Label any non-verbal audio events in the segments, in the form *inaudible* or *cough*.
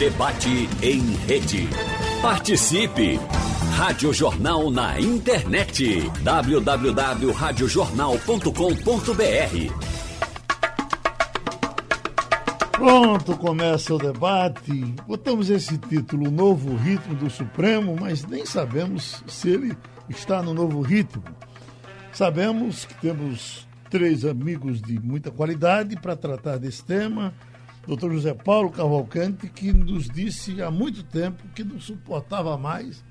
Debate em rede. Participe! Rádio Jornal na internet. www.radiojornal.com.br Pronto, começa o debate. Botamos esse título Novo Ritmo do Supremo, mas nem sabemos se ele está no novo ritmo. Sabemos que temos três amigos de muita qualidade para tratar desse tema. Dr. José Paulo Cavalcante, que nos disse há muito tempo que não suportava mais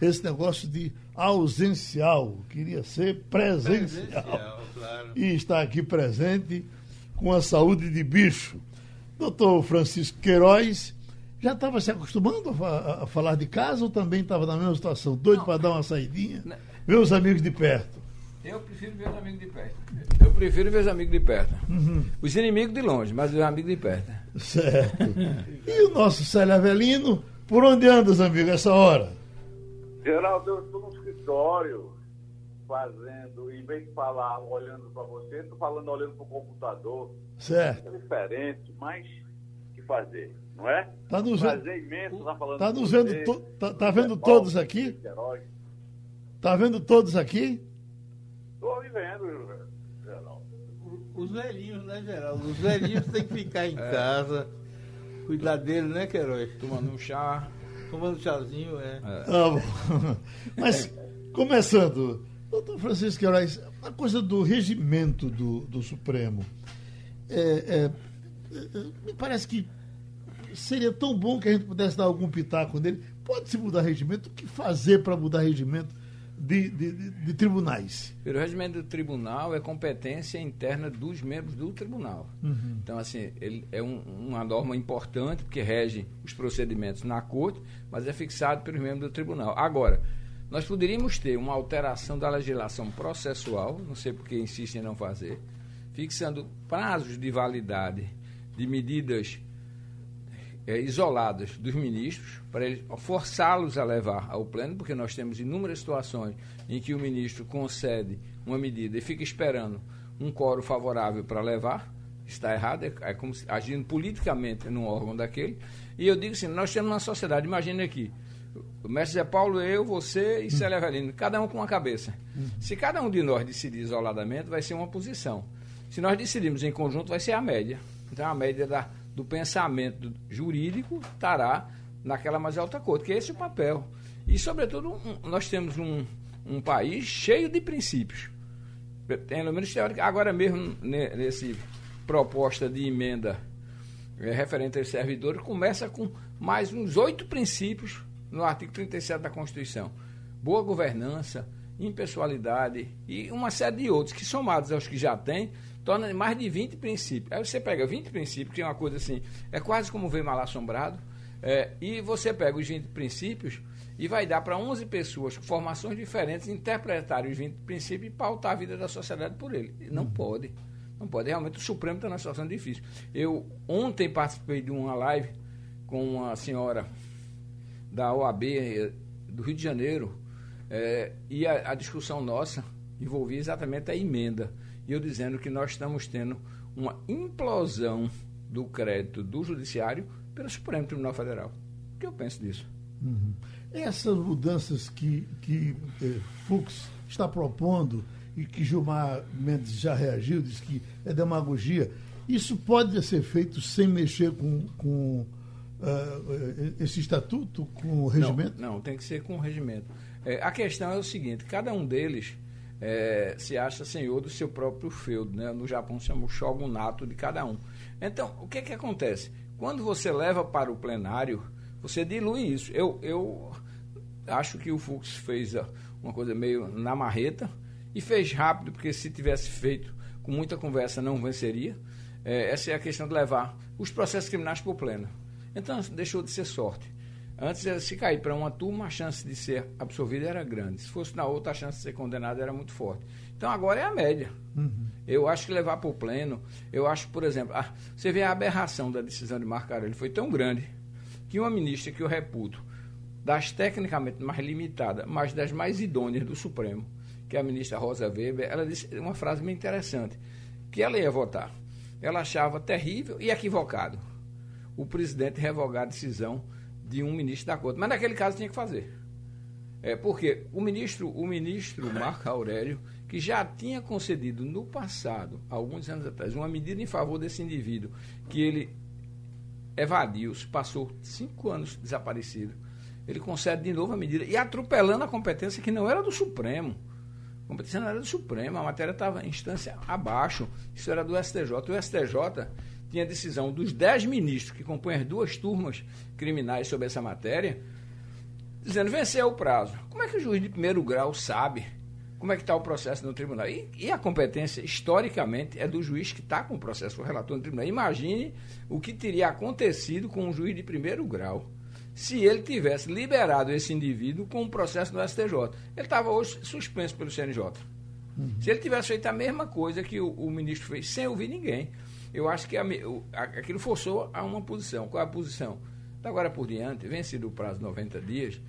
esse negócio de ausencial, queria ser presencial. presencial claro. E está aqui presente com a saúde de bicho. Doutor Francisco Queiroz já estava se acostumando a, a, falar de casa ou também estava na mesma situação, doido para dar uma saidinha, não. ver os amigos de perto? Eu prefiro ver os amigos de perto. *laughs* Prefiro ver os amigos de perto. Uhum. Os inimigos de longe, mas os amigos de perto. Certo. e o nosso Célio Avelino, por onde andas, amigo, essa hora? Geraldo, eu estou no escritório fazendo, em vez de falar olhando para você, estou falando olhando para o computador. Certo. É diferente, mas que fazer, não é? Tá nos Prazer imenso tá falando Tá nos vendo, to, tá, tá vendo todos aqui? Tá vendo todos aqui? Estou vivendo, Geraldo. Os velhinhos, né, Geraldo? Os velhinhos têm que ficar em *laughs* é. casa, cuidar deles, né, Queiroz? Tomando um chá. Tomando um chazinho, é. é. Ah, *laughs* Mas, começando, doutor Francisco Queiroz, a coisa do regimento do, do Supremo. É, é, me parece que seria tão bom que a gente pudesse dar algum pitaco nele. Pode-se mudar regimento? O que fazer para mudar regimento? De, de, de, tribunais. O regimento do tribunal é competência interna dos membros do tribunal. Uhum. Então, assim, ele é um, uma norma importante, porque rege os procedimentos na corte, mas é fixado pelos membros do tribunal. Agora, nós poderíamos ter uma alteração da legislação processual, não sei por que insistem em não fazer, fixando prazos de validade de medidas é, isoladas dos ministros, para forçá-los a levar ao pleno, porque nós temos inúmeras situações em que o ministro concede uma medida e fica esperando um coro favorável para levar, está errado, é, é como se, agindo politicamente num órgão daquele. E eu digo assim, nós temos uma sociedade, imagine aqui, o mestre Zé Paulo, eu, você e Célia Avelino, cada um com uma cabeça. Se cada um de nós decidir isoladamente, vai ser uma posição. Se nós decidirmos em conjunto, vai ser a média. Então, a média da do pensamento jurídico estará naquela mais alta corte, que é esse o papel. E, sobretudo, um, nós temos um, um país cheio de princípios. Pelo menos teórico. Agora mesmo, nesse proposta de emenda é, referente aos servidores, começa com mais uns oito princípios no artigo 37 da Constituição. Boa governança, impessoalidade e uma série de outros que, somados aos que já tem, torna mais de 20 princípios. Aí você pega 20 princípios, que é uma coisa assim, é quase como ver mal assombrado, é, e você pega os 20 princípios e vai dar para 11 pessoas com formações diferentes interpretarem os 20 princípios e pautar a vida da sociedade por ele. Não uhum. pode. Não pode. Realmente o Supremo está numa situação difícil. Eu ontem participei de uma live com uma senhora da OAB eh, do Rio de Janeiro é, e a, a discussão nossa envolvia exatamente a emenda e eu dizendo que nós estamos tendo uma implosão do crédito do Judiciário pelo Supremo Tribunal Federal. O que eu penso disso? Uhum. Essas mudanças que, que eh, Fux está propondo e que Gilmar Mendes já reagiu, disse que é demagogia, isso pode ser feito sem mexer com, com uh, esse estatuto, com o regimento? Não, não tem que ser com o regimento. É, a questão é o seguinte: cada um deles é, se acha senhor do seu próprio feudo. Né? No Japão se chama o shogunato de cada um. Então, o que, que acontece? Quando você leva para o plenário, você dilui isso. Eu, eu acho que o Fux fez uma coisa meio na marreta e fez rápido, porque se tivesse feito com muita conversa não venceria. É, essa é a questão de levar os processos criminais para o pleno. Então, deixou de ser sorte. Antes, se cair para uma turma, a chance de ser absolvido era grande. Se fosse na outra, a chance de ser condenado era muito forte. Então, agora é a média. Uhum. Eu acho que levar para o pleno, eu acho, por exemplo, ah, você vê a aberração da decisão de Marcarelli, foi tão grande que uma ministra que eu reputo, das tecnicamente mais limitadas, mas das mais idôneas do Supremo, que é a ministra Rosa Weber, ela disse uma frase muito interessante, que ela ia votar. Ela achava terrível e equivocado o presidente revogar a decisão de um ministro da Corte. Mas naquele caso tinha que fazer. É porque o ministro, o ministro Marco Aurélio, que já tinha concedido no passado, alguns anos atrás, uma medida em favor desse indivíduo, que ele evadiu, passou cinco anos desaparecido, ele concede de novo a medida e atropelando a competência que não era do Supremo. A competência não era do Supremo, a matéria estava em instância abaixo, isso era do STJ. O STJ tinha decisão dos dez ministros que compõem as duas turmas criminais sobre essa matéria, dizendo venceu o prazo. Como é que o juiz de primeiro grau sabe como é que está o processo no tribunal? E, e, a competência, historicamente, é do juiz que está com o processo, o relator no tribunal. Imagine o que teria acontecido com um juiz de primeiro grau se ele tivesse liberado esse indivíduo com o um processo no STJ. Ele estava hoje suspenso pelo CNJ. Uhum. Se ele tivesse feito a mesma coisa que o, o ministro fez, sem ouvir ninguém, eu acho que a, a, aquilo forçou a uma posição. Qual é a posição? Da agora por diante, vencido o prazo de 90 dias,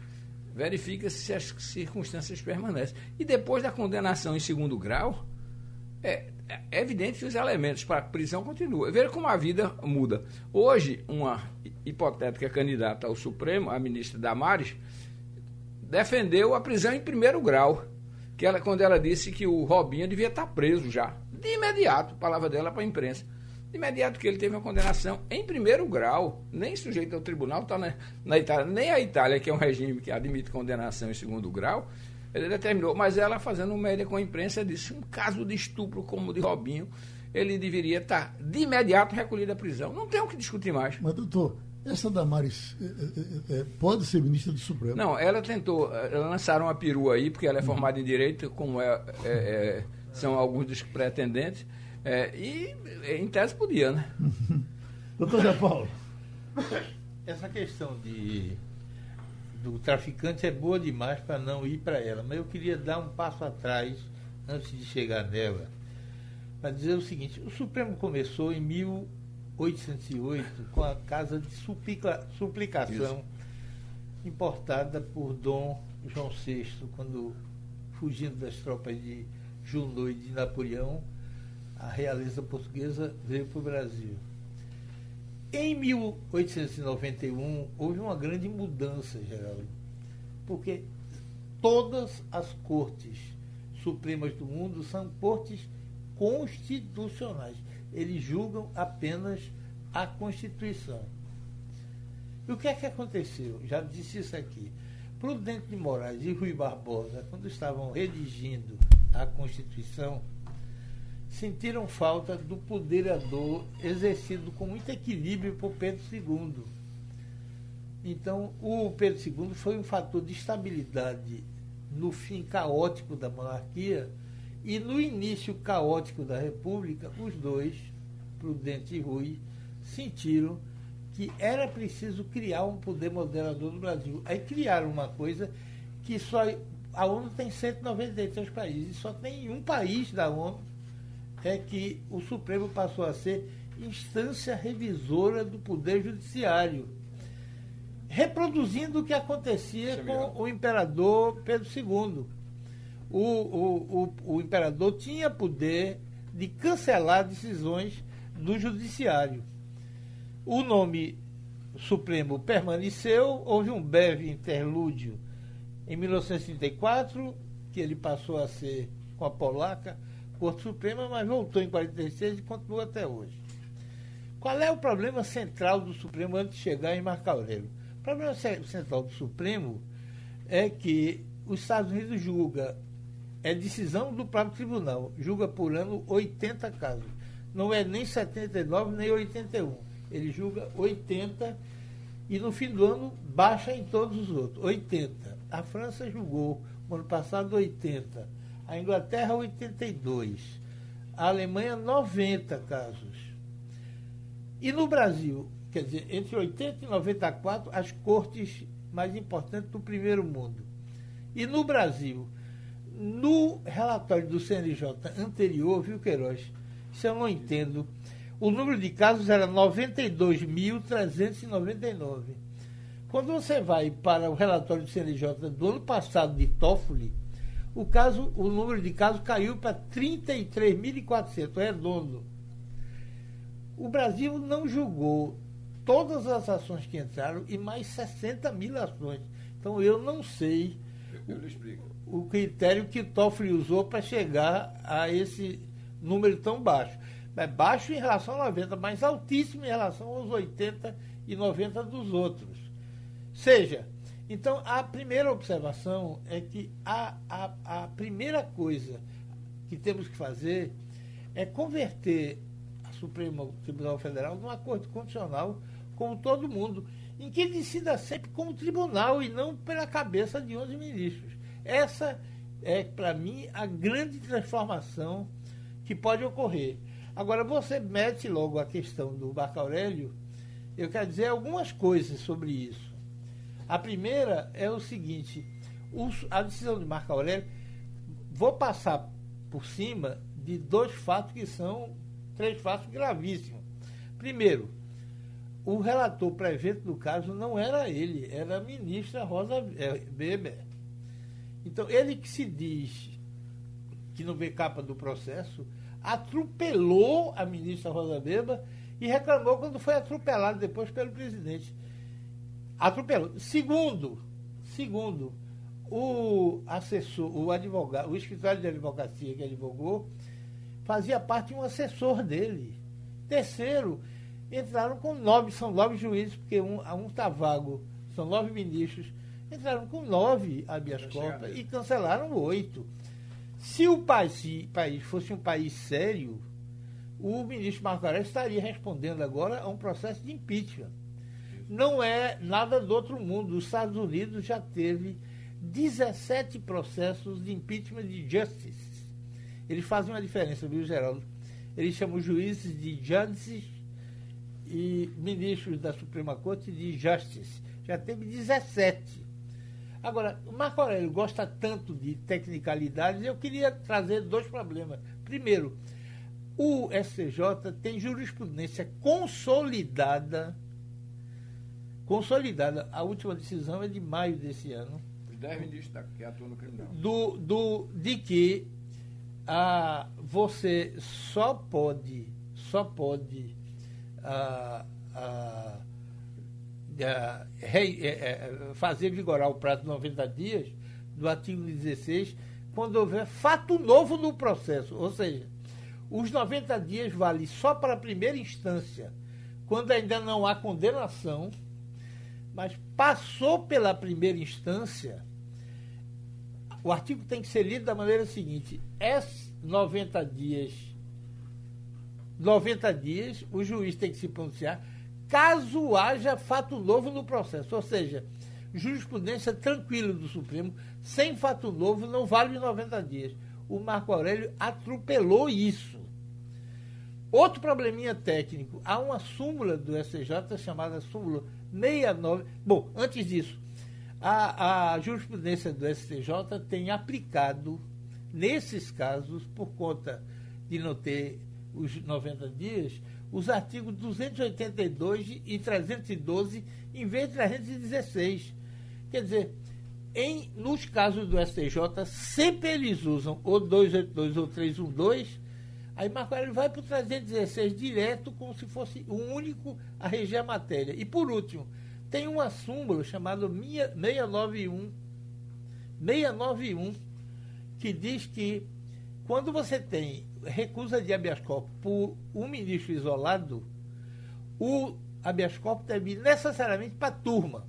verifica-se se as circunstâncias permanecem. E depois da condenação em segundo grau, é, é evidente que os elementos para a prisão continuam. Veja como a vida muda. Hoje, uma hipotética candidata ao Supremo, a ministra Damares, defendeu a prisão em primeiro grau. Que ela, quando ela disse que o Robinho devia estar preso já. De imediato, palavra dela para a imprensa imediato que ele teve uma condenação em primeiro grau, nem sujeito ao tribunal, está na, na, Itália, nem a Itália, que é um regime que admite condenação em segundo grau, ele determinou, mas ela fazendo média com a imprensa disse, um caso de estupro como o de Robinho, ele deveria estar de imediato recolhido à prisão. Não tem o que discutir mais. Mas, doutor, essa Damares é, é, é, pode ser ministra do Supremo? Não, ela tentou, ela lançaram uma perua aí, porque ela é formada em Direito, como é são alguns dos pretendentes, é, e em tese podia, né? *laughs* Doutor Zé Paulo. Essa questão de do traficante é boa demais para não ir para ela, mas eu queria dar um passo atrás antes de chegar nela, para dizer o seguinte: o Supremo começou em 1808 com a Casa de suplica, Suplicação, Isso. importada por Dom João VI, quando fugindo das tropas de Junot e de Napoleão a realeza portuguesa veio para o Brasil. Em 1891 houve uma grande mudança, Geraldo, porque todas as cortes supremas do mundo são cortes constitucionais. Eles julgam apenas a Constituição. E o que é que aconteceu? Já disse isso aqui. Prudente de Moraes e Rui Barbosa, quando estavam redigindo a Constituição, sentiram falta do poderador exercido com muito equilíbrio por Pedro II. Então, o Pedro II foi um fator de estabilidade no fim caótico da monarquia e no início caótico da República, os dois, Prudente e Rui, sentiram que era preciso criar um poder moderador no Brasil. Aí criaram uma coisa que só a ONU tem 193 países, só tem um país da ONU é que o Supremo passou a ser instância revisora do Poder Judiciário, reproduzindo o que acontecia com o imperador Pedro II. O, o, o, o imperador tinha poder de cancelar decisões do Judiciário. O nome Supremo permaneceu, houve um breve interlúdio em 1934, que ele passou a ser com a polaca, Corte Suprema, mas voltou em 46 e continua até hoje. Qual é o problema central do Supremo antes de chegar em Marco Aurélio? O problema central do Supremo é que os Estados Unidos julga, é decisão do próprio tribunal, julga por ano 80 casos. Não é nem 79 nem 81. Ele julga 80 e no fim do ano baixa em todos os outros, 80. A França julgou no ano passado 80 a Inglaterra 82, a Alemanha 90 casos. E no Brasil, quer dizer, entre 80 e 94, as cortes mais importantes do primeiro mundo. E no Brasil, no relatório do CNJ anterior, viu, Queiroz? Isso eu não entendo. O número de casos era 92.399. Quando você vai para o relatório do CNJ do ano passado de Toffoli, o, caso, o número de casos caiu para 33.400, redondo. O Brasil não julgou todas as ações que entraram e mais 60 mil ações. Então eu não sei eu, eu explico. o critério que Toffoli usou para chegar a esse número tão baixo. É baixo em relação a 90, mas altíssimo em relação aos 80 e 90 dos outros. Seja, então a primeira observação é que a, a, a primeira coisa que temos que fazer é converter a Supremo Tribunal Federal num acordo constitucional com todo mundo, em que decida sempre como tribunal e não pela cabeça de 11 ministros. Essa é, para mim, a grande transformação que pode ocorrer. Agora, você mete logo a questão do Marco Aurélio, eu quero dizer algumas coisas sobre isso. A primeira é o seguinte: a decisão de Marco Aurélio, vou passar por cima de dois fatos que são três fatos gravíssimos. Primeiro, o relator pré-evento do caso não era ele, era a ministra Rosa é, Weber. Então, ele que se diz que não vê capa do processo, atropelou a ministra Rosa Weber e reclamou quando foi atropelado depois pelo presidente. Atropelou. Segundo, segundo, o assessor, o advogado, o escritório de advocacia que advogou, fazia parte de um assessor dele. Terceiro, entraram com nove, são nove juízes, porque um, um tá vago, são nove ministros, entraram com nove habeas corpus e cancelaram oito. Se o país, país fosse um país sério, o ministro Marco Aurélio estaria respondendo agora a um processo de impeachment. Não é nada do outro mundo. Os Estados Unidos já teve 17 processos de impeachment de justice. Eles fazem uma diferença, viu, Geraldo? Eles chamam juízes de justice e ministros da Suprema Corte de justice. Já teve 17. Agora, o Marco Aurélio gosta tanto de tecnicalidades, eu queria trazer dois problemas. Primeiro, o SCJ tem jurisprudência consolidada. Consolidada. A última decisão é de maio desse ano os 10 ministros que atuam no criminal. Do, do, de que ah, você só pode, só pode ah, ah, ah re, é, é, fazer vigorar o prazo de 90 dias do artigo 16 quando houver fato novo no processo. Ou seja, os 90 dias valem só para a primeira instância, quando ainda não há condenação, mas passou pela primeira instância, o artigo tem que ser lido da maneira seguinte: é 90 dias, 90 dias, o juiz tem que se pronunciar caso haja fato novo no processo. Ou seja, jurisprudência tranquila do Supremo, sem fato novo, não vale 90 dias. O Marco Aurélio atropelou isso. Outro probleminha técnico, há uma súmula do STJ chamada súmula 69. Bom, antes disso, a, a jurisprudência do STJ tem aplicado, nesses casos, por conta de não ter os 90 dias, os artigos 282 e 312 em vez de 316. Quer dizer, em, nos casos do STJ, sempre eles usam ou 282 ou 312, aí Marco Aurélio vai para o 316 direto, como se fosse o único a reger a matéria. E por último, tem uma súmula chamada 691, 691, que diz que quando você tem recusa de habeas corpus por um ministro isolado, o habeas corpus deve ir necessariamente para a turma.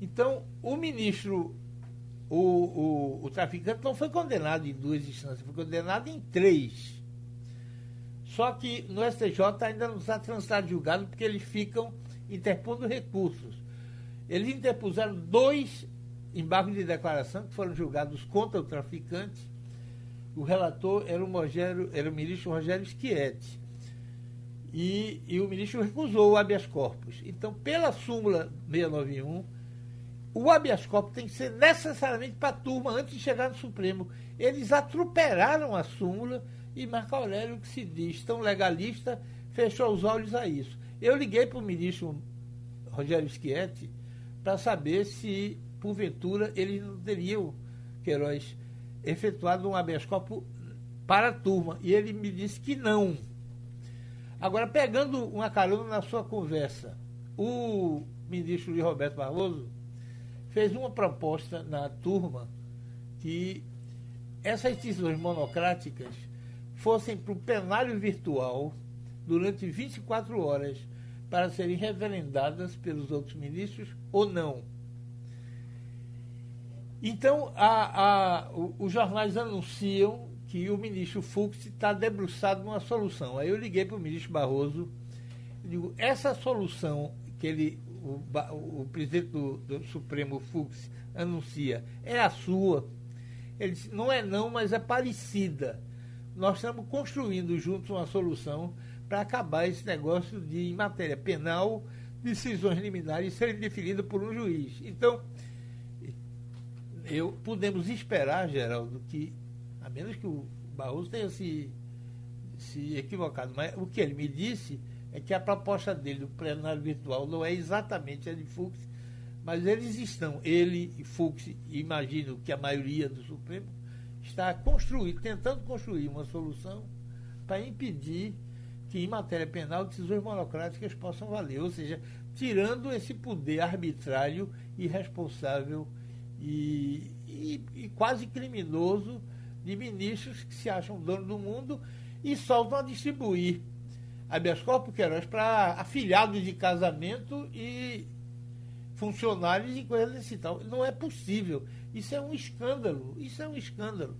Então, o ministro, o, o, o traficante não foi condenado em duas instâncias, foi condenado em três. Só que no STJ ainda não está transitado julgado porque eles ficam interpondo recursos. Eles interpuseram dois embargos de declaração que foram julgados contra o traficante. O relator era o, Rogério, era o ministro Rogério Schietti. E, e o ministro recusou o habeas corpus. Então, pela súmula 691, o habeas corpus tem que ser necessariamente para a turma antes de chegar no Supremo. Eles atropelaram a súmula e Marco Aurélio, que se diz tão legalista, fechou os olhos a isso. Eu liguei para o ministro Rogério Schietti para saber se, porventura, eles não teriam, Queiroz, efetuado um habeas corpus para a turma. E ele me disse que não. Agora, pegando uma carona na sua conversa, o ministro Luiz Roberto Barroso fez uma proposta na turma que essas decisões monocráticas fossem para o plenário virtual durante 24 horas para serem referendadas pelos outros ministros ou não. Então, a, a, os jornais anunciam que o ministro Fux está debruçado numa solução. Aí eu liguei para o ministro Barroso digo, essa solução que ele, o, o presidente do, do, Supremo Fux anuncia é a sua. Ele disse, não é não, mas é parecida. Nós estamos construindo juntos uma solução para acabar esse negócio de, em matéria penal, decisões liminares serem definidas por um juiz. Então, eu podemos esperar, Geraldo, que, a menos que o Barroso tenha se, se equivocado, mas o que ele me disse é que a proposta dele do plenário virtual não é exatamente a de Fux, mas eles estão, ele e Fux, imagino que a maioria do Supremo, está construir, tentando construir uma solução para impedir que, em matéria penal, decisões monocráticas possam valer, ou seja, tirando esse poder arbitrário, irresponsável e, e, e quase criminoso de ministros que se acham dono do mundo e soltam a distribuir habeas corpus queiroz para afilhados de casamento e funcionários e coisas desse tal. Não é possível. Isso é um escândalo. Isso é um escândalo.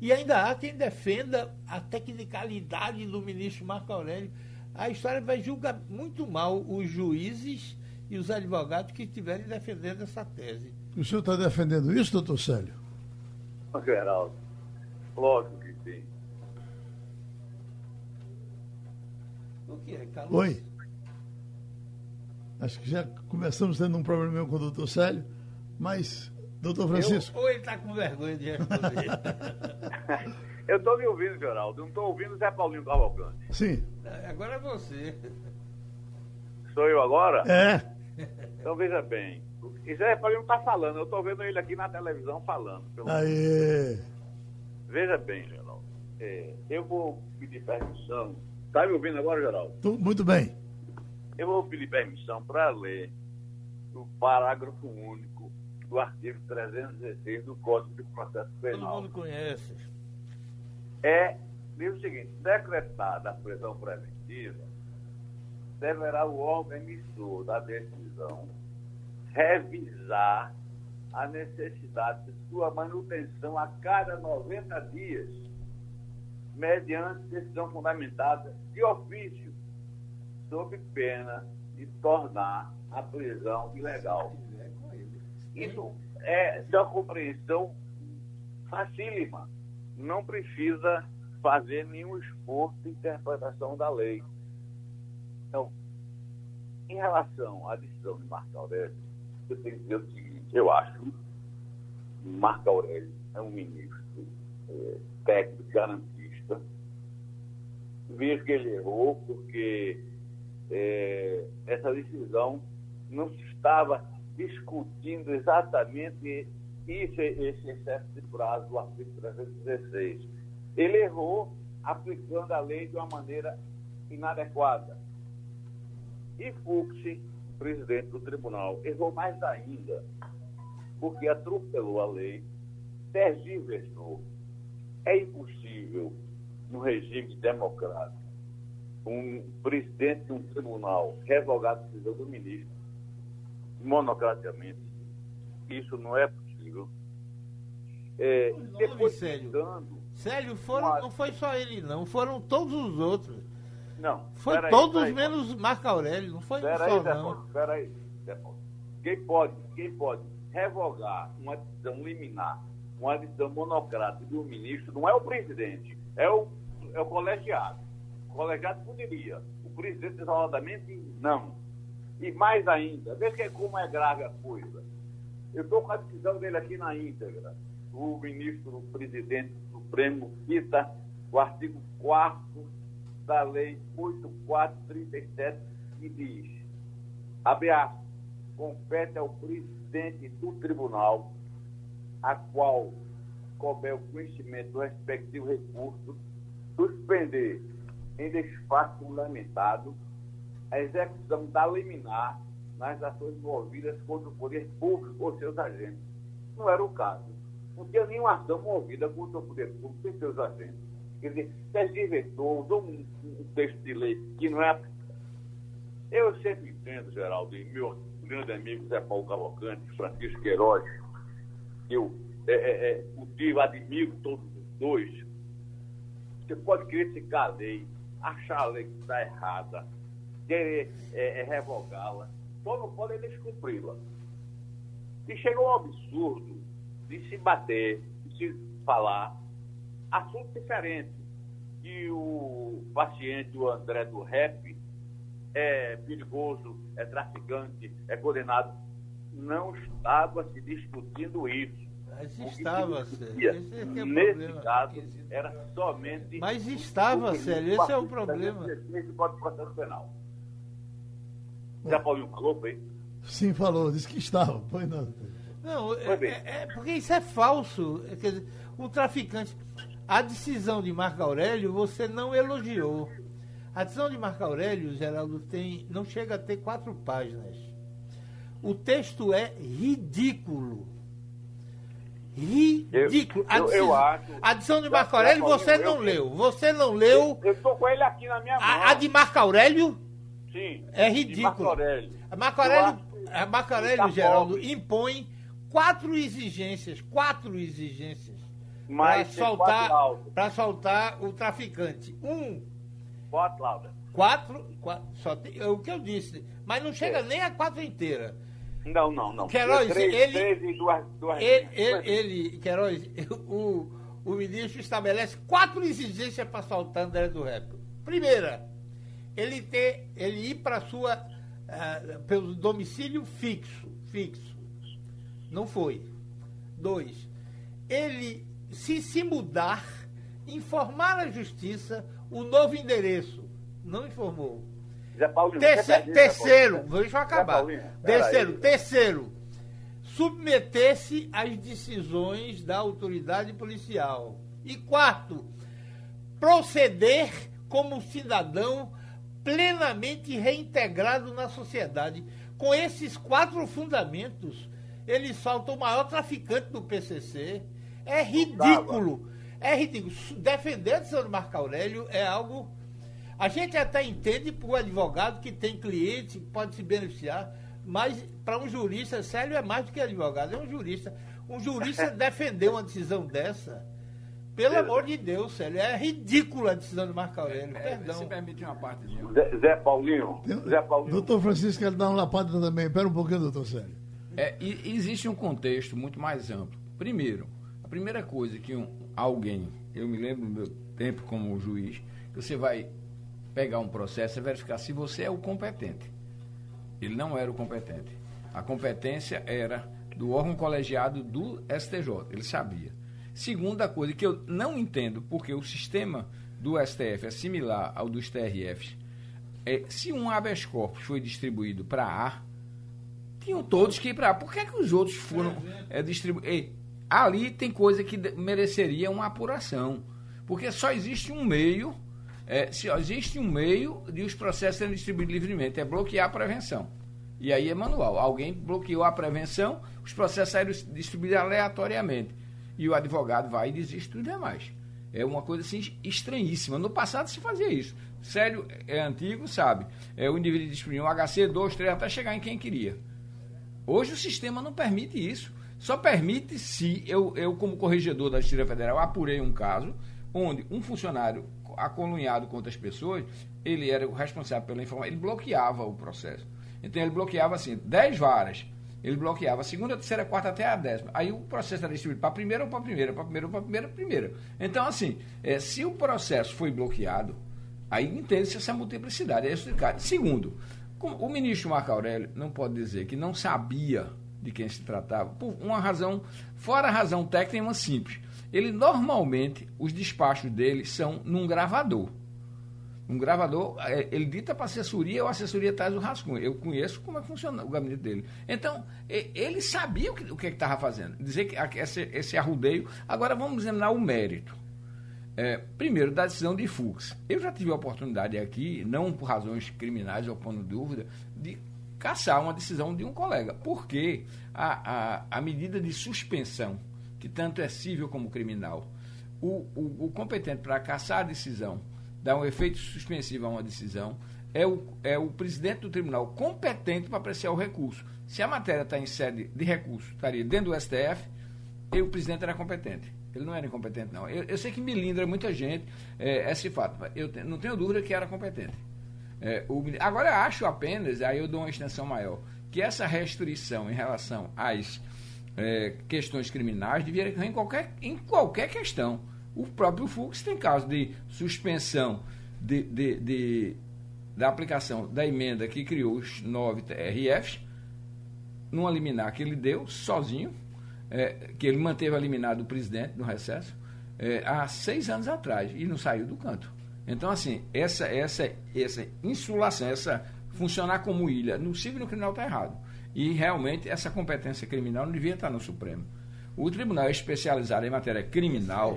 E ainda há quem defenda a tecnicalidade do ministro Marco Aurélio. A história vai julgar muito mal os juízes e os advogados que estiverem defendendo essa tese. O senhor está defendendo isso, doutor Célio? Geraldo, lógico que sim. O que é, Carlos? Oi. Acho que já começamos tendo um problema com o doutor Célio, mas, doutor Francisco. Eu, ou ele está com vergonha de responder. *laughs* eu estou me ouvindo, Geraldo. Não estou ouvindo o Zé Paulinho Cavalcante. Sim. É, agora é você. Sou eu agora? É. Então veja bem. E Zé Paulinho está falando. Eu estou vendo ele aqui na televisão falando. Aê. Veja bem, Geraldo. É, eu vou pedir permissão. Está me ouvindo agora, Geraldo? Muito bem. Eu vou pedir permissão para ler o parágrafo único do artigo 316 do Código de Processo Penal. Todo mundo conhece. É, diz o seguinte, decretada a prisão preventiva, deverá o órgão emissor da decisão revisar a necessidade de sua manutenção a cada 90 dias, mediante decisão fundamentada de ofício sob pena de tornar a prisão ilegal. Isso é de uma compreensão facílima. Não precisa fazer nenhum esforço de interpretação da lei. Então, em relação à decisão de Marco Aurélio, eu tenho que dizer o seguinte, eu acho que Marco Aurélio é um ministro é, técnico, garantista. Vejo que ele errou, porque é, essa decisão não se estava discutindo exatamente esse excesso de prazo do artigo 316. Ele errou aplicando a lei de uma maneira inadequada. E Fux, presidente do tribunal, errou mais ainda, porque atropelou a lei, tergiversou. É impossível, no regime democrático, um presidente de um tribunal revogar a decisão do ministro monocraticamente. Isso não é possível. É, depois Célio. Célio, foram, uma... não foi só ele, não, foram todos os outros. Não. Foi todos aí, menos Marco Aurélio, não foi pera só, aí, não. Espera aí, Quem pode, quem pode revogar uma decisão liminar, uma decisão monocrática do ministro, não é o presidente, é o, é o colegiado. O colegiado poderia. O presidente, isoladamente, não. E mais ainda, veja que, como é grave a coisa. Eu estou com a decisão dele aqui na íntegra. O ministro, o presidente do Supremo, cita o artigo 4 da Lei 8437, que diz, aspas, compete ao presidente do tribunal, a qual couber o conhecimento do respectivo recurso, suspender em despacho fundamentado a execução da liminar nas ações movidas contra o poder público ou seus agentes. Não era o caso. Não tinha nenhuma ação movida contra o poder público e seus agentes. Quer dizer, inventou, usou um, um, texto de lei que não é. Eu sempre entendo, Geraldo, e meu grande amigo Zé Paulo Cavalcante, Francisco Queiroz, que eu é, é, é, cultivo, admiro todos os dois. Você pode criticar a lei, achar a lei que está errada, querer é, é, revogá-la, só não pode descumpri-la. E chegou ao absurdo de se bater, de se falar assunto diferente. Que o paciente, o André do Rap, é perigoso, é traficante, é condenado. Não estava se discutindo isso. Mas estava, Célio. Esse é, é Nesse problema. caso, era somente. Mas estava, Célio, esse é o problema. Esse pode processo penal. Já Paulinho falou, foi? Sim, falou, disse que estava. Foi não. Não, é, é, é, porque isso é falso. Quer dizer, o traficante. A decisão de Marco Aurélio você não elogiou. A decisão de Marco Aurélio, Geraldo, tem, não chega a ter quatro páginas. O texto é ridículo. Ridículo. Eu, eu, eu acho. A decisão de Marco Aurélio você não leu. Você não leu. Eu estou com ele aqui na minha mão. A, a de Marco Aurélio? Sim. É ridículo. Marco Aurélio. A Marco Aurélio, a Marco Aurélio tá Geraldo, impõe quatro exigências. Quatro exigências para soltar, para soltar o traficante. Um. Quatro, Laura. Quatro, quatro só tem, é o que eu disse. Mas não chega é. nem a quatro inteira. Não, não, não. Queiroz, três, ele, três e duas, duas ele, ele, ele, Queiroz, *laughs* o, o ministro estabelece quatro exigências para soltar André do Rap. Primeira, ele ter, ele ir para sua uh, pelo domicílio fixo, fixo. Não foi. Dois, ele se se mudar, informar à justiça o novo endereço. Não informou. Paulinho, terceiro, terceiro deixa eu acabar. Terceiro, terceiro, submeter-se às decisões da autoridade policial. E quarto, proceder como cidadão plenamente reintegrado na sociedade. Com esses quatro fundamentos, ele solta o maior traficante do PCC, é ridículo. É ridículo. Defender de Marco Aurélio é algo. A gente até entende para o advogado que tem cliente, que pode se beneficiar, mas para um jurista, Célio é mais do que advogado, é um jurista. Um jurista *laughs* defender uma decisão dessa, pelo amor de Deus, Célio, é ridícula a decisão de Marco Aurélio. É, Perdão. Se permite uma parte de Zé, Zé Paulinho. Zé Paulinho. Doutor Francisco quer dar uma lapada também. Espera um pouquinho, doutor Célio. É, existe um contexto muito mais amplo. Primeiro, primeira coisa que um, alguém, eu me lembro do meu tempo como juiz, que você vai pegar um processo e verificar se você é o competente. Ele não era o competente. A competência era do órgão colegiado do STJ, ele sabia. Segunda coisa que eu não entendo, porque o sistema do STF é similar ao dos TRFs, é, se um habeas corpus foi distribuído para A, tinham todos que ir para A. Por que, é que os outros foram é, distribuídos? ali tem coisa que mereceria uma apuração. Porque só existe um meio, é, só existe um meio de os processos serem distribuídos livremente, é bloquear a prevenção. E aí é manual. Alguém bloqueou a prevenção, os processos saíram distribuídos aleatoriamente. E o advogado vai e desiste tudo demais. É uma coisa assim estranhíssima. No passado se fazia isso. Sério, é antigo, sabe? É, o indivíduo distribuía um HC, dois, três, até chegar em quem queria. Hoje o sistema não permite isso. Só permite se eu, eu como corregedor da Justiça Federal, apurei um caso onde um funcionário acolunhado contra as pessoas, ele era o responsável pela informação, ele bloqueava o processo. Então ele bloqueava assim, 10 varas. Ele bloqueava a segunda, a terceira, a quarta até a décima. Aí o processo era distribuído para a primeira ou para a primeira, para a primeira ou para a primeira, primeira. Então, assim, é, se o processo foi bloqueado, aí entende-se essa multiplicidade. É explicado. Segundo, o ministro Marco Aurélio não pode dizer que não sabia de quem se tratava, por uma razão, fora a razão técnica, uma simples. Ele normalmente, os despachos dele são num gravador. Um gravador, é, ele dita para a assessoria, ou a assessoria traz o rascunho. Eu conheço como é que funciona o gabinete dele. Então, ele sabia o que o que estava fazendo. Dizer que esse, esse arrudeio. Agora vamos examinar o mérito. É, primeiro, da decisão de Fux. Eu já tive a oportunidade aqui, não por razões criminais ou pondo dúvida, de caçar uma decisão de um colega. Porque a, a, a medida de suspensão, que tanto é civil como criminal, o, o, o competente para caçar a decisão, dar um efeito suspensivo a uma decisão, é o, é o presidente do tribunal competente para apreciar o recurso. Se a matéria está em sede de recurso, estaria dentro do STF, e o presidente era competente. Ele não era incompetente, não. Eu, eu sei que melindra muita gente é, esse fato. Eu te, não tenho dúvida que era competente. É, o, agora, acho apenas, aí eu dou uma extensão maior, que essa restrição em relação às é, questões criminais devia ocorrer em qualquer, em qualquer questão. O próprio Fux tem caso de suspensão de, de, de, da aplicação da emenda que criou os nove TRFs, numa liminar que ele deu sozinho, é, que ele manteve eliminado o presidente no recesso é, há seis anos atrás e não saiu do canto. Então, assim, essa, essa, essa insulação, essa funcionar como ilha no civil e no criminal está errado. E realmente essa competência criminal não devia estar no Supremo. O tribunal especializado em matéria criminal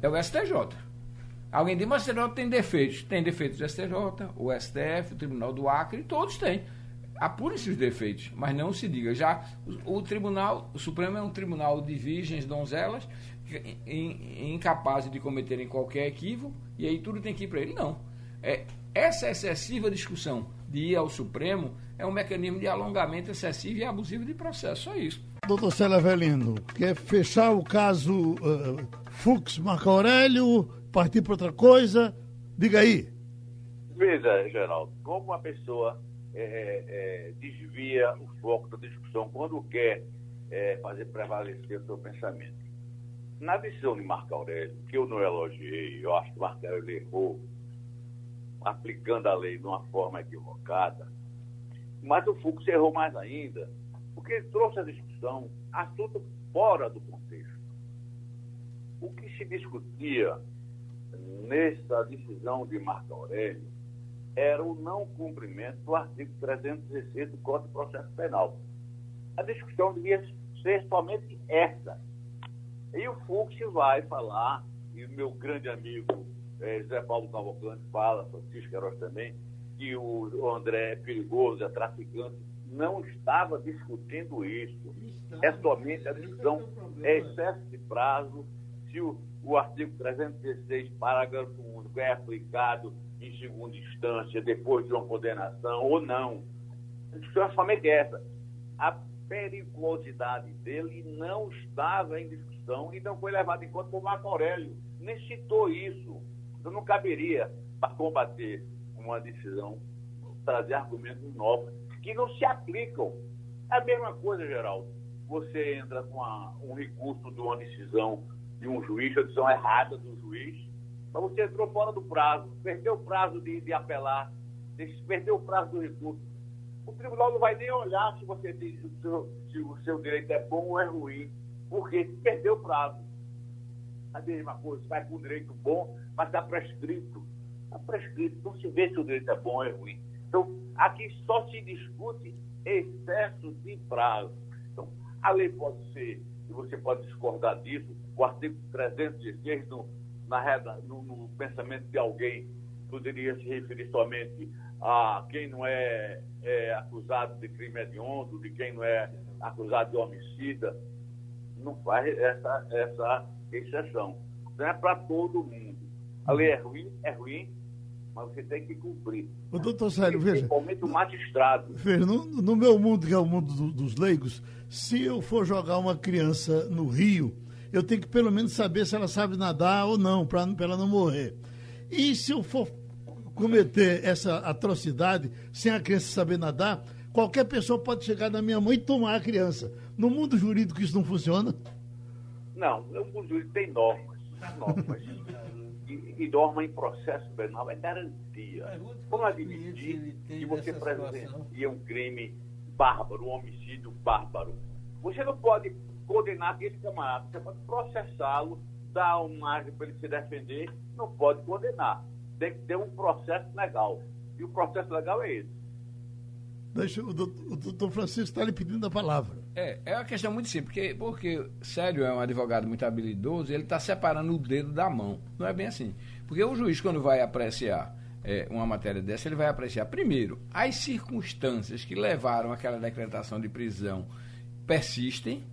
é o STJ. Alguém diz, mas o STJ tem defeitos. Tem defeitos do STJ, o STF, o Tribunal do Acre, todos têm apure esses defeitos, mas não se diga. Já o, o, Tribunal, o Supremo é um tribunal de virgens, donzelas, incapazes de cometerem qualquer equívoco, e aí tudo tem que ir para ele. Não. É, essa excessiva discussão de ir ao Supremo é um mecanismo de alongamento excessivo e abusivo de processo, só isso. Doutor Célia Avelino, quer fechar o caso uh, Fux Marco Aurélio, partir para outra coisa? Diga aí. Veja, Geraldo, como uma pessoa é, é, é, desvia o foco da discussão quando quer é, fazer prevalecer o seu pensamento. Na decisão de Marco Aurélio, que eu não elogiei, eu acho que Marco Aurélio errou, aplicando a lei de uma forma equivocada, mas o Fux errou mais ainda, porque ele trouxe a discussão assunto fora do contexto. O que se discutia nessa decisão de Marco Aurélio era o não cumprimento do artigo 316 do Código de Processo Penal. A discussão devia ser somente essa. E o Fux vai falar, e o meu grande amigo é, José Paulo Cavalcante fala, Francisco Queiroz também, que o André é perigoso, é traficante. Não estava discutindo isso. É somente a discussão, é excesso de prazo, se o, o artigo 316, parágrafo único, é aplicado em segunda instância, depois de uma condenação ou não. A discussão é somente essa. A periculosidade dele não estava em discussão e não foi levada em conta por Marco Aurélio. Nem citou isso. Então não caberia para combater uma decisão trazer argumentos novos que não se aplicam. É a mesma coisa, Geraldo. Você entra com um recurso de uma decisão de um juiz, a decisão errada do juiz, mas você entrou fora do prazo, perdeu o prazo de, de apelar, perdeu o prazo do recurso. O tribunal não vai nem olhar se você diz se o, seu, se o seu direito é bom ou é ruim, porque perdeu o prazo. A mesma coisa, vai com o direito bom, mas está prescrito. Está prescrito, não se vê se o direito é bom ou é ruim. Então, aqui só se discute excesso de prazo. Então, a lei pode ser, e você pode discordar disso, o artigo 316 do na, no, no pensamento de alguém, poderia se referir somente a quem não é, é, acusado de crime hediondo, de quem não é acusado de homicida. Não faz essa, essa exceção. Não é para todo mundo. A lei é ruim, é ruim, mas você tem que cumprir. O doutor Sérgio, veja. Principalmente o magistrado. Veja, no, no, meu mundo, que é o mundo do, dos leigos, se eu for jogar uma criança no rio eu tenho que pelo menos saber se ela sabe nadar ou não, para ela não morrer. E se eu for cometer essa atrocidade sem a criança saber nadar, qualquer pessoa pode chegar na minha mãe e tomar a criança. No mundo jurídico isso não funciona? Não, no mundo jurídico tem normas. normas. E, norma em processo penal é garantia. Como admitir que você presencia um crime bárbaro, um homicídio bárbaro? Você não pode condenar esse camarada. Você pode processá-lo, dar uma margem para ele se defender, não pode condenar. Tem que ter um processo legal. E o processo legal é esse. Deixa, o, doutor, Francisco está lhe pedindo a palavra. É, é uma questão muito simples, porque, porque é um advogado muito habilidoso, ele está separando o dedo da mão. Não é bem assim. Porque o juiz, quando vai apreciar é, uma matéria dessa, ele vai apreciar, primeiro, as circunstâncias que levaram àquela decretação de prisão persistem,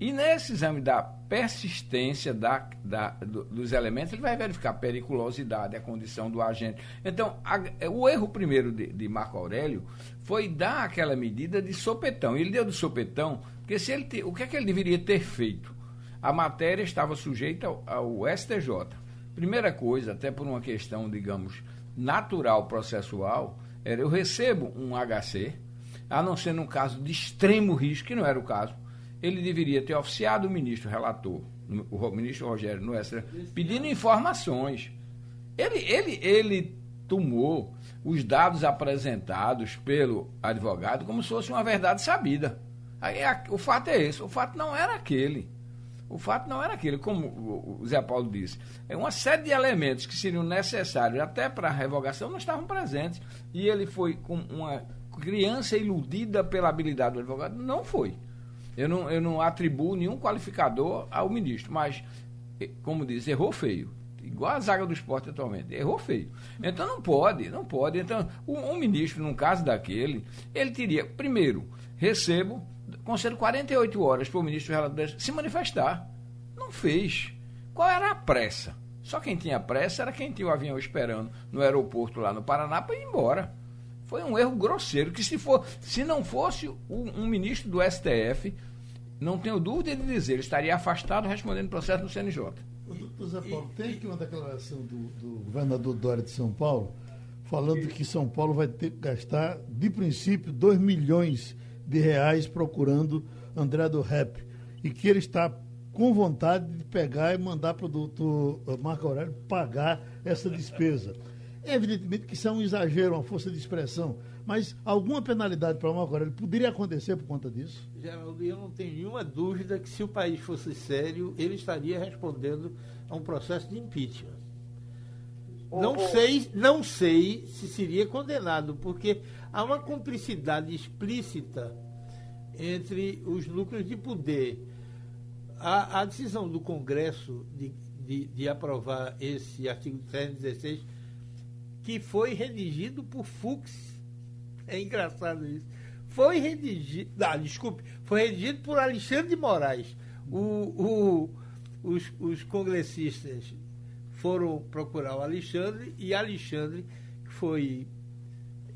e nesse exame da persistência da, da, do, dos elementos, ele vai verificar a periculosidade, a condição do agente. Então, a, o erro primeiro de, de, Marco Aurélio foi dar aquela medida de sopetão. Ele deu de sopetão, porque se ele te, o que é que ele deveria ter feito? A matéria estava sujeita ao, ao STJ. Primeira coisa, até por uma questão, digamos, natural processual, era eu recebo um HC, a não ser num caso de extremo risco, que não era o caso, ele deveria ter oficiado o ministro relator, o ministro Rogério no extra, pedindo informações. Ele, ele, ele tomou os dados apresentados pelo advogado como se fosse uma verdade sabida. Aí o fato é esse, o fato não era aquele. O fato não era aquele, como o Zé Paulo disse. É uma série de elementos que seriam necessários até para a revogação não estavam presentes. E ele foi com uma criança iludida pela habilidade do advogado? Não foi. Eu não, eu não atribuo nenhum qualificador ao ministro, mas, eh, como diz, errou feio. Igual a zaga do esporte atualmente, errou feio. Então não pode, não pode. Então, um, um ministro, num caso daquele, ele teria, primeiro, recebo, concedo 48 horas para o ministro se manifestar. Não fez. Qual era a pressa? Só quem tinha pressa era quem tinha o avião esperando no aeroporto lá no Paraná para ir embora. Foi um erro grosseiro, que se, for, se não fosse um, um ministro do STF, não tenho dúvida de dizer, ele estaria afastado respondendo processo no CNJ. Doutor Zé Paulo, tem aqui uma declaração do, do governador Dória de São Paulo, falando que São Paulo vai ter que gastar, de princípio, 2 milhões de reais procurando André do Rep. E que ele está com vontade de pegar e mandar para o doutor Marco Aurélio pagar essa despesa. *laughs* Evidentemente que isso é um exagero, uma força de expressão, mas alguma penalidade para o Marco Aurélio poderia acontecer por conta disso? Geraldo, eu não tenho nenhuma dúvida que se o país fosse sério, ele estaria respondendo a um processo de impeachment. Não sei, não sei se seria condenado, porque há uma cumplicidade explícita entre os núcleos de poder. A, a decisão do Congresso de, de, de aprovar esse artigo 316 que foi redigido por Fux. É engraçado isso. Foi redigido. Não, desculpe, foi redigido por Alexandre de Moraes. O, o, os, os congressistas foram procurar o Alexandre e Alexandre, que foi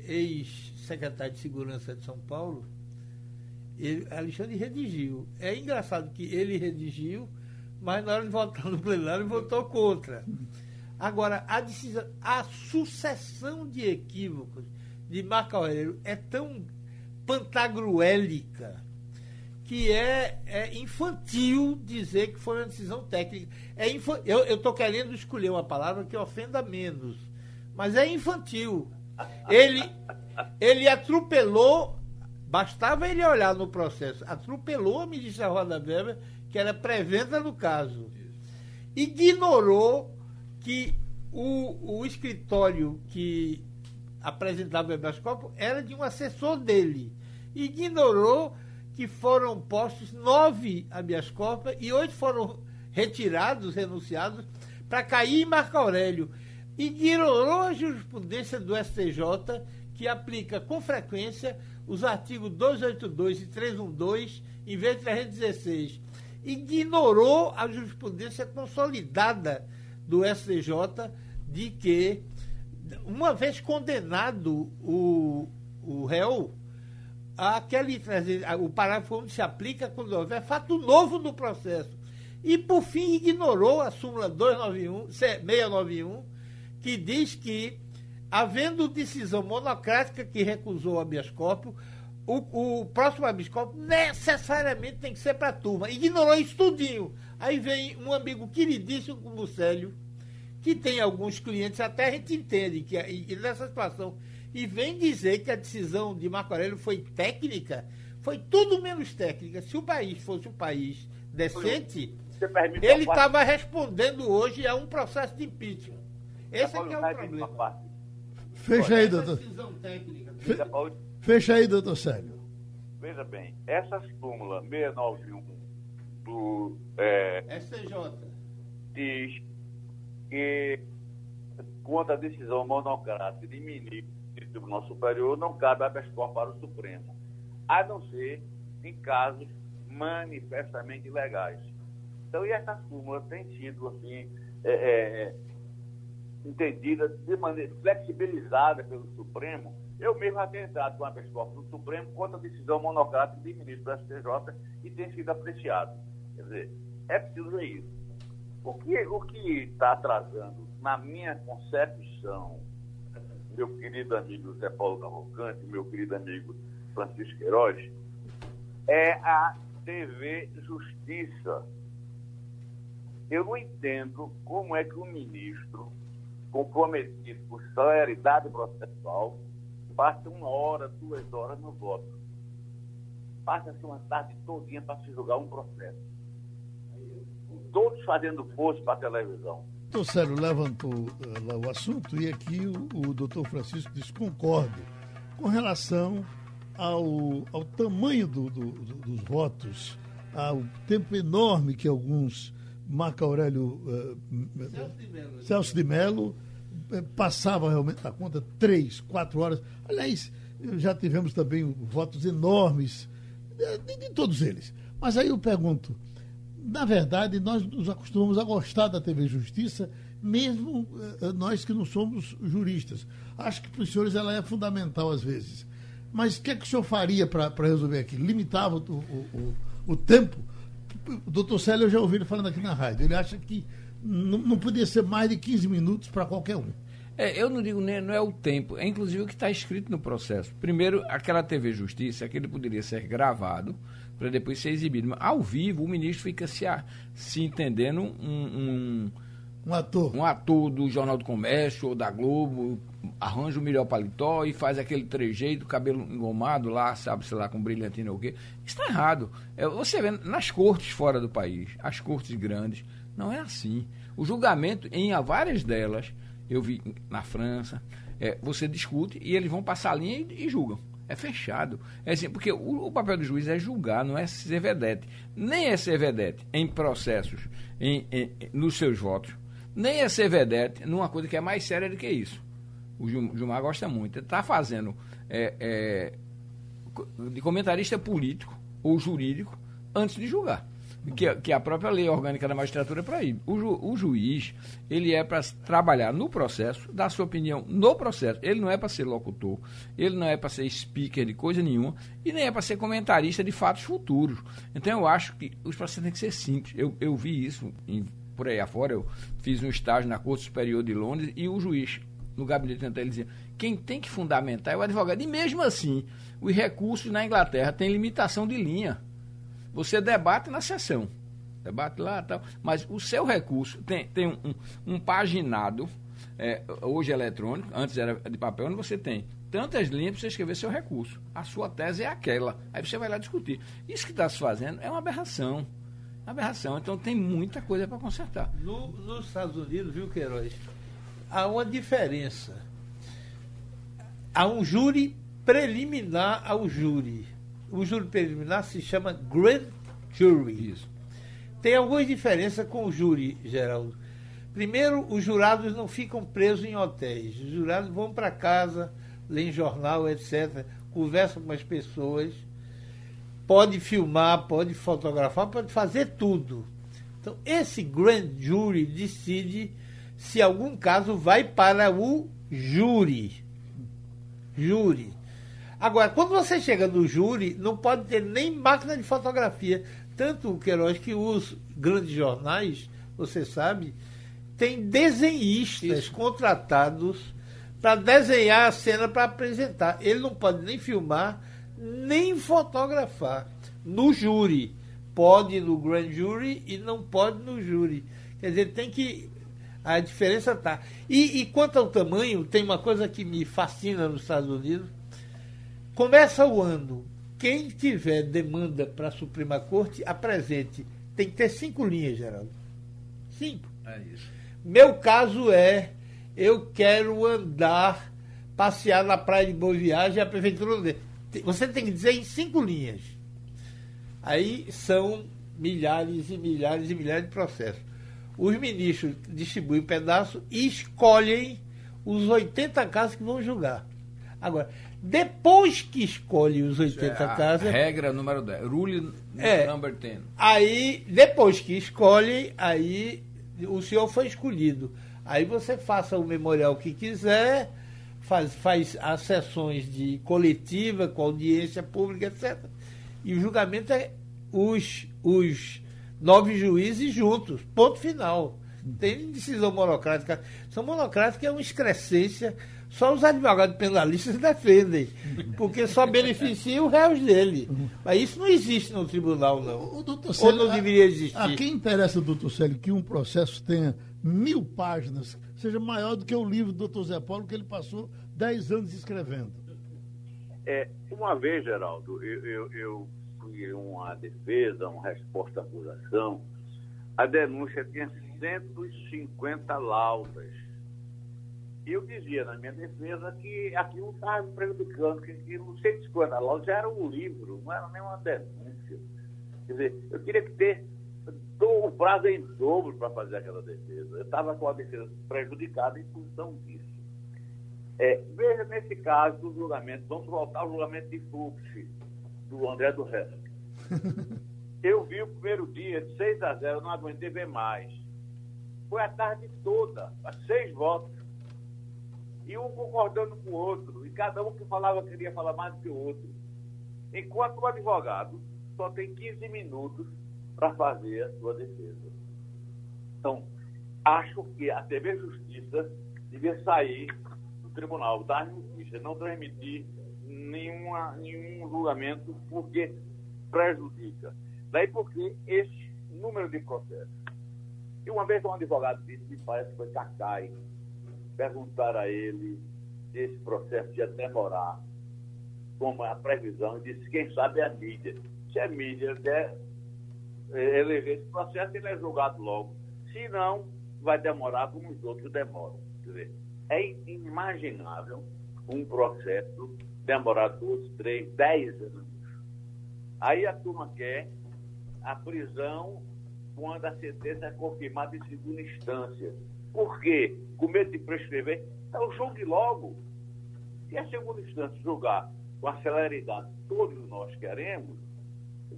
ex-secretário de Segurança de São Paulo, ele, Alexandre redigiu. É engraçado que ele redigiu, mas na hora de votar no plenário votou contra. Agora, a, decisão, a sucessão de equívocos de Marco Aurélio é tão pantagruélica que é, é infantil dizer que foi uma decisão técnica. É eu estou querendo escolher uma palavra que ofenda menos, mas é infantil. Ele, ele atropelou, bastava ele olhar no processo, atropelou a ministra Roda Weber, que era preventa no caso. Ignorou que o, o escritório que apresentava o habeas era de um assessor dele. Ignorou que foram postos nove habeas e oito foram retirados, renunciados, para cair em Marco Aurélio. Ignorou a jurisprudência do STJ, que aplica com frequência os artigos 282 e 312 em vez de 316. Ignorou a jurisprudência consolidada do STJ de que, uma vez condenado o, o réu, aquele, o parágrafo onde se aplica quando houver fato novo no processo. E, por fim, ignorou a súmula 291, 691, que diz que, havendo decisão monocrática que recusou o habeas corpus, o, o próximo habeas corpus necessariamente tem que ser para a turma. Ignorou isso tudinho. Aí vem um amigo queridíssimo como o Célio, que tem alguns clientes, até a gente entende que e, nessa situação, e vem dizer que a decisão de Marco Aurélio foi técnica, foi tudo menos técnica. Se o país fosse um país decente, ele estava respondendo hoje a um processo de impeachment. Esse é, que é o problema. Fecha aí, doutor. Fecha aí, doutor Célio. Veja bem, essa súmula 691 do é, STJ diz que quanto à decisão monocrática de ministro do Tribunal Superior não cabe habeas corpus para o Supremo, a não ser em casos manifestamente ilegais. Então, e essa súmula tem sido, assim, é, é, entendida de maneira flexibilizada pelo Supremo. Eu mesmo já tenho entrado com a corpus do Supremo contra a decisão monocrática de ministro do STJ e tem sido apreciado. Quer dizer, é preciso isso. O que o está atrasando, na minha concepção, meu querido amigo Zé Paulo Cavalcante, meu querido amigo Francisco Queiroz, é a TV Justiça. Eu não entendo como é que o ministro, comprometido com celeridade processual, passa uma hora, duas horas no voto. Passa-se uma tarde todinha para se julgar um processo. Todos fazendo força para a televisão. O doutor Célio levantou uh, lá o assunto e aqui o, o doutor Francisco diz concordo com relação ao, ao tamanho do, do, do, dos votos, ao tempo enorme que alguns, Marco Aurélio uh, Celso de Mello, Celso de Mello uh, passava realmente a conta três, quatro horas. Aliás, já tivemos também votos enormes de, de todos eles. Mas aí eu pergunto, na verdade, nós nos acostumamos a gostar da TV Justiça, mesmo uh, nós que não somos juristas. Acho que para os senhores ela é fundamental às vezes. Mas o que, é que o senhor faria para resolver aqui? Limitava o, o, o, o tempo? O doutor Célio, eu já ouvi ele falando aqui na rádio. Ele acha que não, não podia ser mais de 15 minutos para qualquer um. É, eu não digo nem, não é o tempo, é inclusive o que está escrito no processo. Primeiro, aquela TV Justiça, aquele poderia ser gravado para depois ser exibido. Mas, ao vivo, o ministro fica se, se entendendo um, um, um, ator. um ator do Jornal do Comércio ou da Globo, arranja o melhor paletó e faz aquele trejeito, cabelo engomado lá, sabe, sei lá, com brilhantina ou o quê. Isso está errado. É, você vê nas cortes fora do país, as cortes grandes, não é assim. O julgamento, em várias delas, eu vi na França, é, você discute e eles vão passar a linha e, e julgam. É fechado. É assim, porque o, o, papel do juiz é julgar, não é ser vedete. Nem é ser vedete em processos, em, em, nos seus votos, nem é ser vedete numa coisa que é mais séria do que isso o Gilmar gosta muito, está fazendo é, é, de comentarista político ou jurídico antes de julgar. Que, que a própria lei orgânica da magistratura é ir. O, ju, o juiz, ele é para trabalhar no processo, dar sua opinião no processo. Ele não é para ser locutor, ele não é para ser speaker de coisa nenhuma, e nem é para ser comentarista de fatos futuros. Então eu acho que os processos têm que ser simples. Eu, eu vi isso em, por aí afora, eu fiz um estágio na Corte Superior de Londres e o juiz no gabinete anterior, ele dizia, quem tem que fundamentar é o advogado. E mesmo assim, os recursos na Inglaterra têm limitação de linha. Você debate na sessão, debate lá tal, mas o seu recurso tem, tem um, um, paginado, é, hoje eletrônico, antes era de papel, onde você tem tantas linhas para você escrever seu recurso. A sua tese é aquela. Aí você vai lá discutir. Isso que está se fazendo é uma aberração. Uma aberração. Então tem muita coisa para consertar. No, nos Estados Unidos, viu, Queiroz? há uma diferença. Há um júri preliminar ao júri. O júri preliminar se chama Grand Jury. Isso. Tem algumas diferenças com o júri, Geraldo. Primeiro, os jurados não ficam presos em hotéis. Os jurados vão para casa, leem jornal, etc., conversam com as pessoas, pode filmar, pode fotografar, pode fazer tudo. Então, esse grand jury decide se algum caso vai para o júri. Júri. Agora, quando você chega no júri, não pode ter nem máquina de fotografia. Tanto o Queiroz que os grandes jornais, você sabe, tem desenhistas Isso. contratados para desenhar a cena para apresentar. Ele não pode nem filmar, nem fotografar no júri. Pode no grand jury e não pode no júri. Quer dizer, tem que a diferença está. E, e quanto ao tamanho, tem uma coisa que me fascina nos Estados Unidos. Começa o ano, quem tiver demanda para a Suprema Corte, apresente. Tem que ter cinco linhas, Geraldo. Cinco. É isso. Meu caso é, eu quero andar, passear na praia de Boa Viagem, a prefeitura não você tem que dizer em cinco linhas. Aí são milhares e milhares e milhares de processos. Os ministros distribuem pedaço e escolhem os 80 casos que vão julgar. Agora, depois que escolhe os 80 é casos. Regra número 10. Rule é, number 10. Aí, depois que escolhe, aí o senhor foi escolhido. Aí você faça o memorial que quiser, faz, faz as sessões de coletiva, com audiência pública, etc. E o julgamento é os, os nove juízes juntos. Ponto final. Tem decisão monocrática. São monocrática é uma excrescência. Só os advogados penalistas defendem, porque só beneficia os réus dele. Mas isso não existe no tribunal, não. O, o Célio, Ou não deveria existir. A, a quem interessa, doutor Célio, que um processo tenha mil páginas, seja maior do que o livro do doutor Zé Paulo, que ele passou dez anos escrevendo? É, uma vez, Geraldo, eu, eu, eu fui uma defesa, uma resposta à acusação, a denúncia tinha 150 laudas. E eu dizia na minha defesa que aquilo estava prejudicando, que, que não sei 150 laudas já era um livro, não era nem uma denúncia. Quer dizer, eu queria que ter o prazo em dobro para fazer aquela defesa. Eu estava com a defesa prejudicada em função disso. É, veja, nesse caso do julgamento, vamos voltar ao julgamento de Fux, do André do Resto. *laughs* Eu vi o primeiro dia, de 6 a 0, não aguentei ver mais. Foi a tarde toda, seis votos. E um concordando com o outro, e cada um que falava queria falar mais que o outro. Enquanto o advogado só tem 15 minutos para fazer a sua defesa. Então, acho que a TV Justiça devia sair do tribunal, dar notícia, não transmitir nenhuma, nenhum julgamento, porque prejudica. Daí porque esse número de processos. E uma vez um advogado disse, me parece que foi Cacai, perguntar a ele se esse processo ia demorar, como é a previsão, e disse, quem sabe é a mídia. Se a mídia der é, eleger esse processo, ele é julgado logo. Se não, vai demorar como os outros demoram. Quer dizer, é inimaginável um processo demorar dois, três, dez anos. Aí a turma quer a prisão quando a sentença é confirmada em segunda instância. Por quê? Com medo de prescrever. Então julgue logo. Se a segunda instância julgar com a celeridade que todos nós queremos,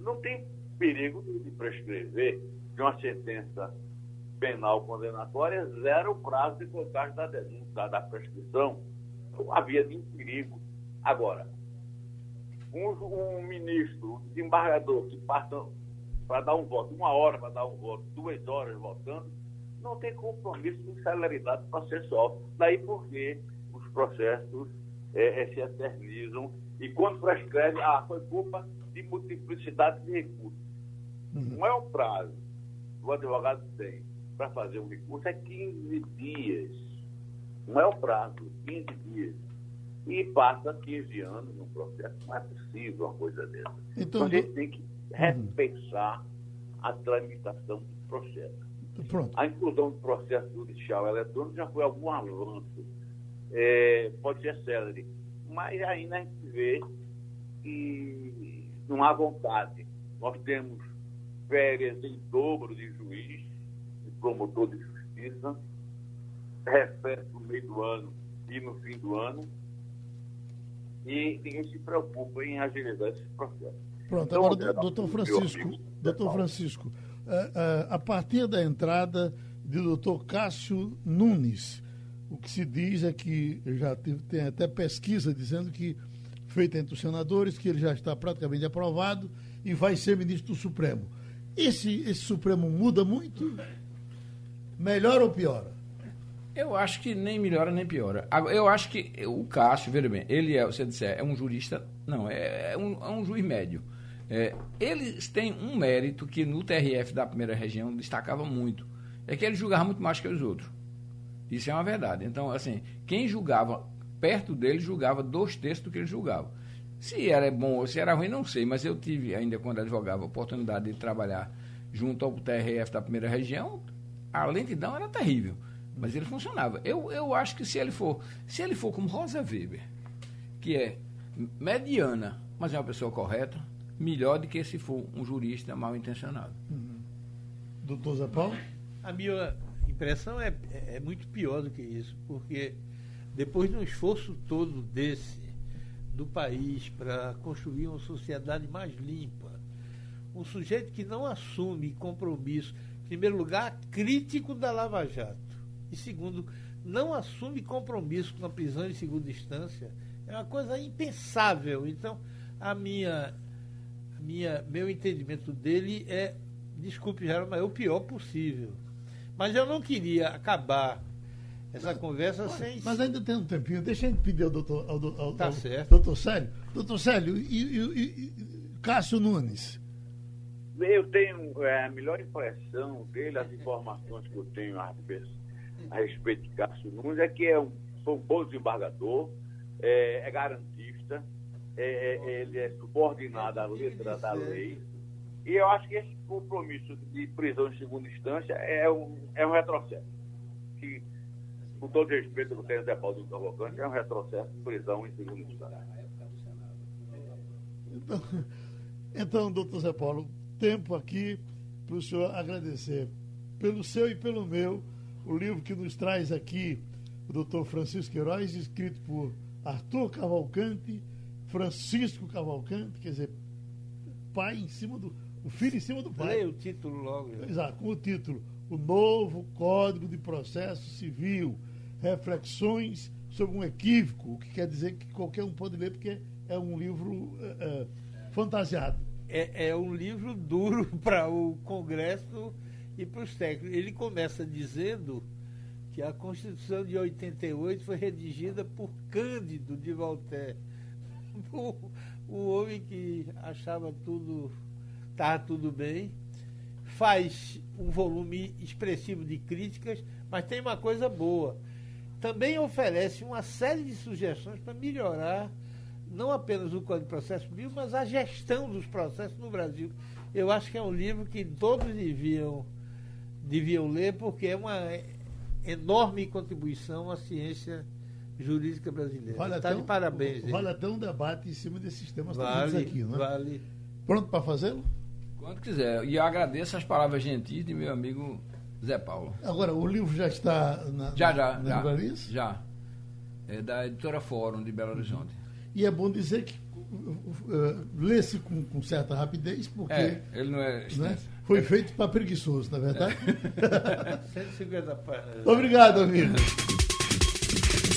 não tem perigo de prescrever de uma sentença penal condenatória, zero prazo de contagem da denúncia, da prescrição. Então, havia de um perigo. Agora, um, um ministro, um desembargador que passa para dar um voto, uma hora para dar um voto, duas horas votando, não tem compromisso com celeridade processual. Daí porque os processos é, é, se eternizam e quando prescreve, ah, foi culpa de multiplicidade de recursos. Uhum. Não é o prazo que o advogado tem para fazer um recurso, é 15 dias. Não é o prazo, 15 dias. E passa 15 anos no processo. Não é possível uma coisa dessa. Então, então a gente tem que uhum. repensar uhum. a tramitação do processo. Pronto. A inclusão do processo judicial eletrônico já foi algum avanço. É, pode ser célere, mas ainda a gente vê que não há vontade. Nós temos férias em dobro de juiz, de promotor de justiça, recesso no meio do ano e no fim do ano, e ninguém se preocupa em agilizar esse processo. Pronto, então, agora, doutor Francisco, doutor Francisco, a partir da entrada de doutor Cássio Nunes, o que se diz é que já tem até pesquisa dizendo que, feita entre os senadores, que ele já está praticamente aprovado e vai ser ministro do Supremo. Esse, esse Supremo muda muito? Melhora ou piora? Eu acho que nem melhora nem piora. Eu acho que o Cássio, veja bem, ele é, você disser, é um jurista, não, é, é, um, é um juiz médio. É, eles têm um mérito que no TRF da primeira região destacava muito, é que ele julgava muito mais que os outros. Isso é uma verdade. Então, assim, quem julgava perto dele julgava dois terços do que ele julgava. Se era bom ou se era ruim, não sei, mas eu tive ainda, quando advogava, a oportunidade de trabalhar junto ao TRF da primeira região, a lentidão era terrível, mas ele funcionava. Eu, eu acho que se ele for, se ele for como Rosa Weber, que é mediana, mas é uma pessoa correta, melhor do que se for um jurista mal intencionado. Uhum. Doutor Zé Paulo? A minha impressão é, é muito pior do que isso, porque depois de um esforço todo desse do país para construir uma sociedade mais limpa, um sujeito que não assume compromisso, em primeiro lugar, crítico da Lava Jato, e segundo, não assume compromisso com a prisão em segunda instância, é uma coisa impensável. Então, a minha, minha, meu entendimento dele é, desculpe, Geraldo, mas é o pior possível. Mas eu não queria acabar essa conversa mas, sem. Mas ainda tem um tempinho, deixa a gente pedir ao doutor, ao, ao, tá ao, certo. doutor Célio. Doutor Célio, e, e, e Cássio Nunes? Eu tenho é, a melhor impressão dele, as informações que eu tenho a, a respeito de Cássio Nunes, é que é um, um bom desembargador, é, é garantista, é, é, ele é subordinado à letra da lei. E eu acho que esse compromisso de prisão em segunda instância é um, é um retrocesso. Que, com todo respeito que tem Zé Paulo do Cavalcante, é um retrocesso de prisão em segunda instância. Então, então, doutor Zé Paulo, tempo aqui para o senhor agradecer pelo seu e pelo meu o livro que nos traz aqui o doutor Francisco Queiroz, escrito por Arthur Cavalcante, Francisco Cavalcante, quer dizer, pai em cima do. O filho em cima do pai. Leia o título logo. Exato, com o título O Novo Código de Processo Civil. Reflexões sobre um equívoco, o que quer dizer que qualquer um pode ler, porque é um livro é, é, fantasiado. É, é um livro duro *laughs* para o Congresso e para os técnicos. Ele começa dizendo que a Constituição de 88 foi redigida por Cândido de Voltaire, *laughs* o, o homem que achava tudo estava tudo bem, faz um volume expressivo de críticas, mas tem uma coisa boa. Também oferece uma série de sugestões para melhorar não apenas o Código de Processo Civil, mas a gestão dos processos no Brasil. Eu acho que é um livro que todos deviam, deviam ler, porque é uma enorme contribuição à ciência jurídica brasileira. Vale Está de parabéns. Vale até um debate em cima desses temas vale, aqui, não é? Vale. Pronto para fazê-lo? Quando quiser. E eu agradeço as palavras gentis de meu amigo Zé Paulo. Agora, o livro já está na, já, já, na já? Já. É da editora Fórum de Belo Horizonte. E é bom dizer que uh, lê-se com, com, certa rapidez, porque é, ele não é né, foi feito para preguiçoso, na é verdade? *laughs* É. 150 páginas. Obrigado, amigo.